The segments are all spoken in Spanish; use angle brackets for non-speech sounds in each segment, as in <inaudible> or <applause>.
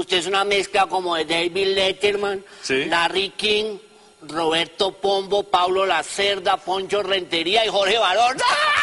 Usted es una mezcla como de David Letterman, Sí. Larry King, Roberto Pombo, Pablo Lacerda, Poncho Rentería y Jorge Barón. Quiero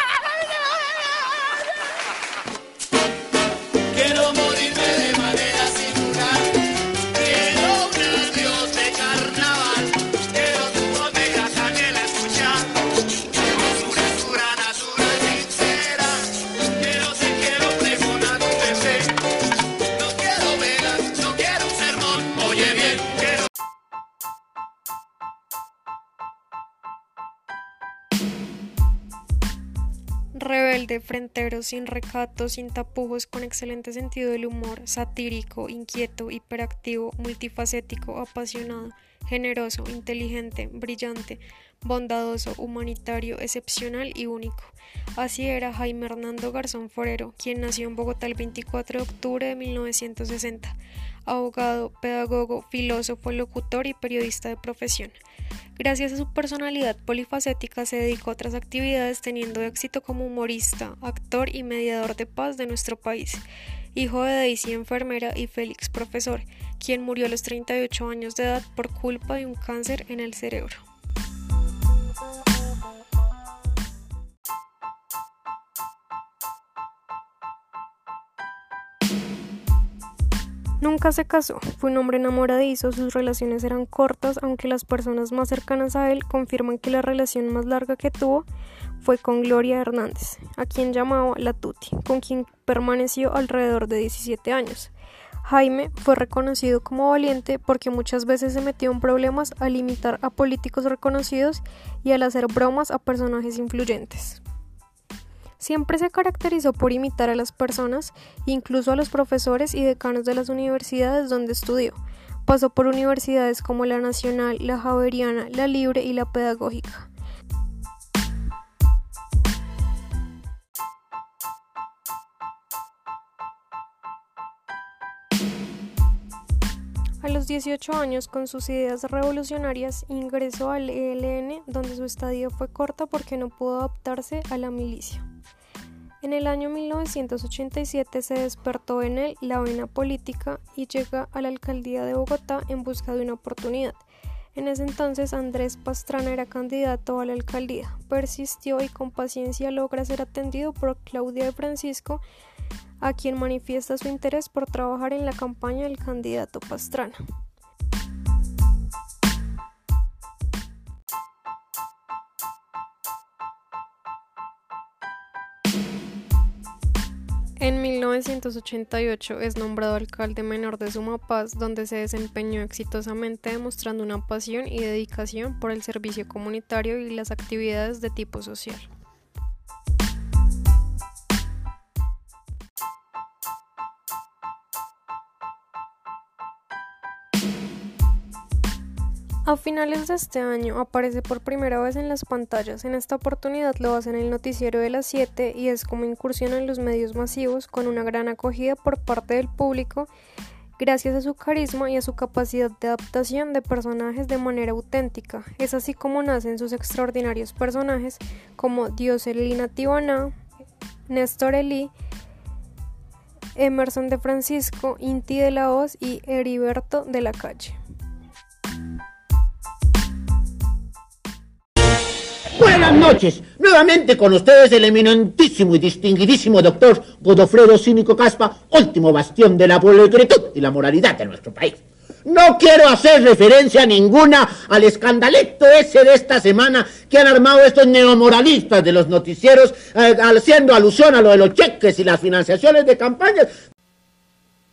Rebelde, frentero, sin recato, sin tapujos, con excelente sentido del humor, satírico, inquieto, hiperactivo, multifacético, apasionado, generoso, inteligente, brillante, bondadoso, humanitario, excepcional y único. Así era Jaime Hernando Garzón Forero, quien nació en Bogotá el 24 de octubre de 1960. Abogado, pedagogo, filósofo, locutor y periodista de profesión. Gracias a su personalidad polifacética se dedicó a otras actividades teniendo éxito como humorista, actor y mediador de paz de nuestro país. Hijo de Daisy enfermera y Félix profesor, quien murió a los 38 años de edad por culpa de un cáncer en el cerebro. Nunca se casó, fue un hombre enamoradizo, sus relaciones eran cortas, aunque las personas más cercanas a él confirman que la relación más larga que tuvo fue con Gloria Hernández, a quien llamaba La Tuti, con quien permaneció alrededor de 17 años. Jaime fue reconocido como valiente porque muchas veces se metió en problemas al imitar a políticos reconocidos y al hacer bromas a personajes influyentes. Siempre se caracterizó por imitar a las personas, incluso a los profesores y decanos de las universidades donde estudió. Pasó por universidades como la Nacional, la Javeriana, la Libre y la Pedagógica. 18 años, con sus ideas revolucionarias, ingresó al ELN, donde su estadía fue corta porque no pudo adaptarse a la milicia. En el año 1987 se despertó en él la vena política y llega a la alcaldía de Bogotá en busca de una oportunidad. En ese entonces Andrés Pastrana era candidato a la alcaldía. Persistió y con paciencia logra ser atendido por Claudia de Francisco, a quien manifiesta su interés por trabajar en la campaña del candidato Pastrana. En 1988 es nombrado alcalde menor de Sumapaz, donde se desempeñó exitosamente demostrando una pasión y dedicación por el servicio comunitario y las actividades de tipo social. A finales de este año aparece por primera vez en las pantallas. En esta oportunidad lo hace en el noticiero de las 7 y es como incursión en los medios masivos con una gran acogida por parte del público gracias a su carisma y a su capacidad de adaptación de personajes de manera auténtica. Es así como nacen sus extraordinarios personajes como Dioselina Tibana, Néstor Elí, Emerson de Francisco, Inti de la Hoz y Heriberto de la Calle. Noches. Nuevamente con ustedes el eminentísimo y distinguidísimo doctor Godofredo Cínico Caspa, último bastión de la pulcritud y la moralidad de nuestro país. No quiero hacer referencia ninguna al escandalito ese de esta semana que han armado estos neomoralistas de los noticieros eh, haciendo alusión a lo de los cheques y las financiaciones de campañas.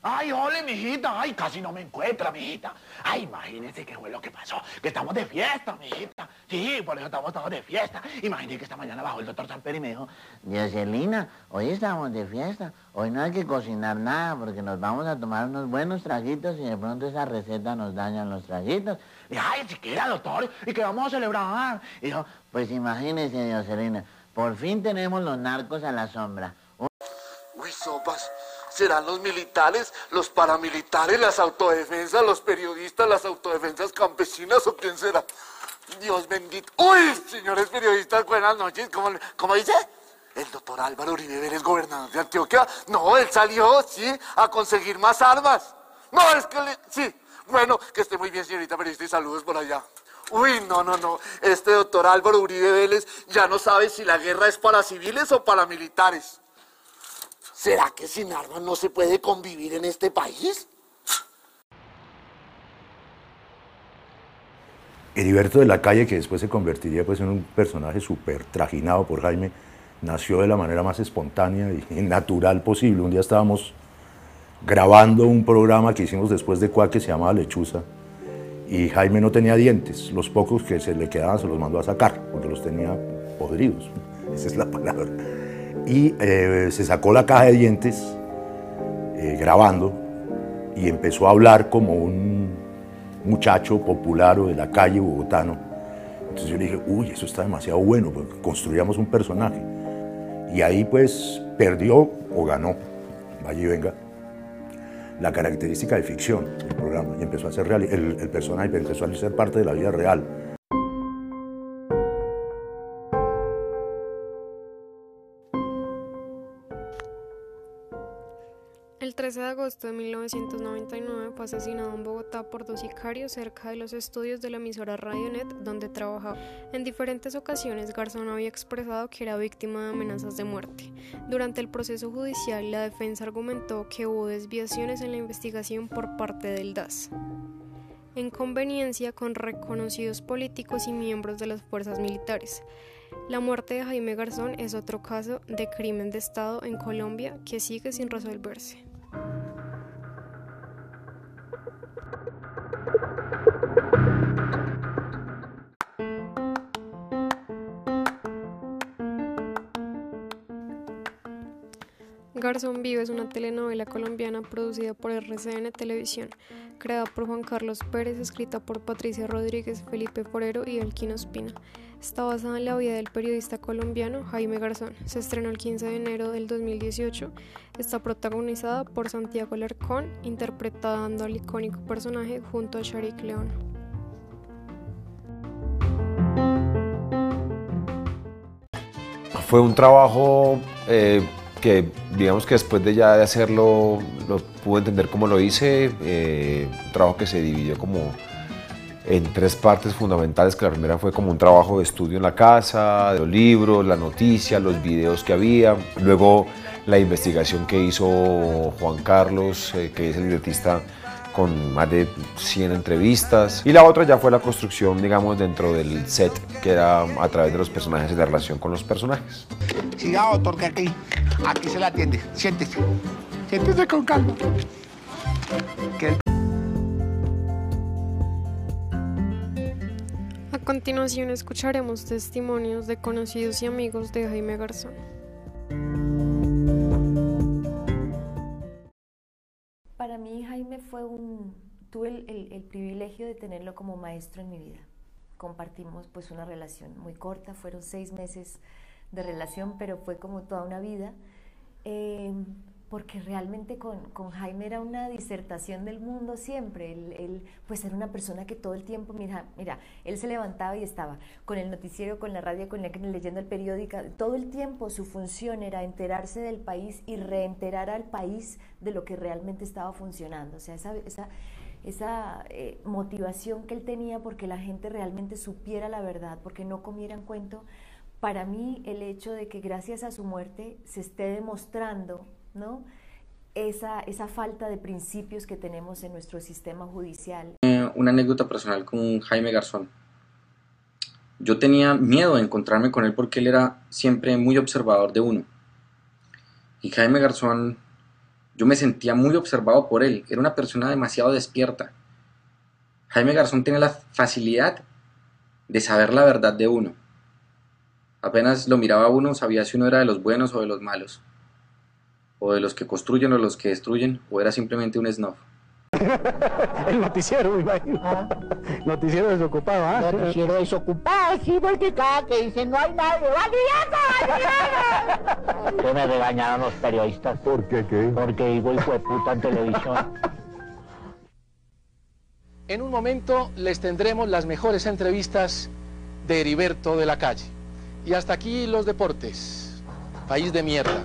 Ay, ole, mijita. Ay, casi no me encuentra, mijita. Ay, imagínese qué fue lo que pasó. Que estamos de fiesta, mijita. Sí, por eso estamos todos de fiesta. Imagínese que esta mañana bajó el doctor Samper y me dijo, Dioselina, hoy estamos de fiesta. Hoy no hay que cocinar nada porque nos vamos a tomar unos buenos traguitos y de pronto esa receta nos dañan los traguitos. y, ay, siquiera, doctor, ¿y qué vamos a celebrar? Y yo, pues imagínese, Dioselina, por fin tenemos los narcos a la sombra. Uy, sopas. ¿Serán los militares, los paramilitares, las autodefensas, los periodistas, las autodefensas campesinas o quién será? Dios bendito. Uy, señores periodistas, buenas noches. ¿Cómo, cómo dice? El doctor Álvaro Uribe Vélez, gobernador de Antioquia. No, él salió, sí, a conseguir más armas. No, es que le... Sí, bueno, que esté muy bien, señorita periodista, y saludos por allá. Uy, no, no, no. Este doctor Álvaro Uribe Vélez ya no sabe si la guerra es para civiles o para militares. ¿Será que sin armas no se puede convivir en este país? Heriberto de la Calle, que después se convertiría pues, en un personaje súper trajinado por Jaime, nació de la manera más espontánea y <laughs> natural posible. Un día estábamos grabando un programa que hicimos después de Cuá que se llamaba Lechuza y Jaime no tenía dientes. Los pocos que se le quedaban se los mandó a sacar porque los tenía podridos. <laughs> Esa es la palabra. Y eh, se sacó la caja de dientes eh, grabando y empezó a hablar como un muchacho popular o de la calle bogotano. Entonces yo le dije, uy, eso está demasiado bueno, porque construíamos un personaje. Y ahí pues perdió o ganó, vaya y venga, la característica de ficción del programa. Y empezó a ser real, el, el personaje empezó a ser parte de la vida real. El 13 de agosto de 1999 fue asesinado en Bogotá por dos sicarios cerca de los estudios de la emisora Radionet donde trabajaba. En diferentes ocasiones Garzón había expresado que era víctima de amenazas de muerte. Durante el proceso judicial la defensa argumentó que hubo desviaciones en la investigación por parte del DAS. En conveniencia con reconocidos políticos y miembros de las fuerzas militares. La muerte de Jaime Garzón es otro caso de crimen de Estado en Colombia que sigue sin resolverse. Garzón Vive es una telenovela colombiana producida por RCN Televisión, creada por Juan Carlos Pérez, escrita por Patricia Rodríguez, Felipe Forero y Elquino Espina. Está basada en la vida del periodista colombiano Jaime Garzón. Se estrenó el 15 de enero del 2018. Está protagonizada por Santiago Alarcón, interpretando al icónico personaje junto a Sharik León. Fue un trabajo eh, que, digamos que después de ya de hacerlo, lo pude entender cómo lo hice. eh, un trabajo que se dividió como en tres partes fundamentales, que la primera fue como un trabajo de estudio en la casa, de los libros, la noticia, los videos que había, luego la investigación que hizo Juan Carlos, eh, que es el libretista con más de 100 entrevistas, y la otra ya fue la construcción, digamos, dentro del set, que era a través de los personajes y la relación con los personajes. Siga, doctor, que aquí, aquí se la atiende. Siéntese. Siéntese con calma. Continuación escucharemos testimonios de conocidos y amigos de Jaime Garzón. Para mí Jaime fue un, tuve el, el- privilegio de tenerlo como maestro en mi vida. Compartimos pues una relación muy corta, fueron seis meses de relación, pero fue como toda una vida, eh, porque realmente con, con Jaime era una disertación del mundo siempre. Él, pues era una persona que todo el tiempo, mira, mira, él se levantaba y estaba con el noticiero, con la radio, con la, leyendo el periódico, todo el tiempo su función era enterarse del país y reenterar al país de lo que realmente estaba funcionando. O sea, esa, esa, esa eh, motivación que él tenía porque la gente realmente supiera la verdad, porque no comieran cuento. Para mí el hecho de que gracias a su muerte se esté demostrando ¿no? esa, esa falta de principios que tenemos en nuestro sistema judicial. Eh, una anécdota personal con Jaime Garzón. Yo tenía miedo de encontrarme con él porque él era siempre muy observador de uno. Y Jaime Garzón, yo me sentía muy observado por él. Era una persona demasiado despierta. Jaime Garzón tiene la facilidad de saber la verdad de uno. Apenas lo miraba uno, sabía si uno era de los buenos o de los malos. O de los que construyen o los que destruyen, o era simplemente un snob. <laughs> El noticiero, me imagino. Noticiero desocupado, ¿ah? Noticiero desocupado, sí, porque cada que dicen no hay nadie, ¡Valdiviano, Valdiviano! Que me regañaron los periodistas. ¿Por qué qué? Porque digo hijo de puta en televisión. En un momento les tendremos las mejores entrevistas de Heriberto de la Calle. Y hasta aquí los deportes. País de mierda.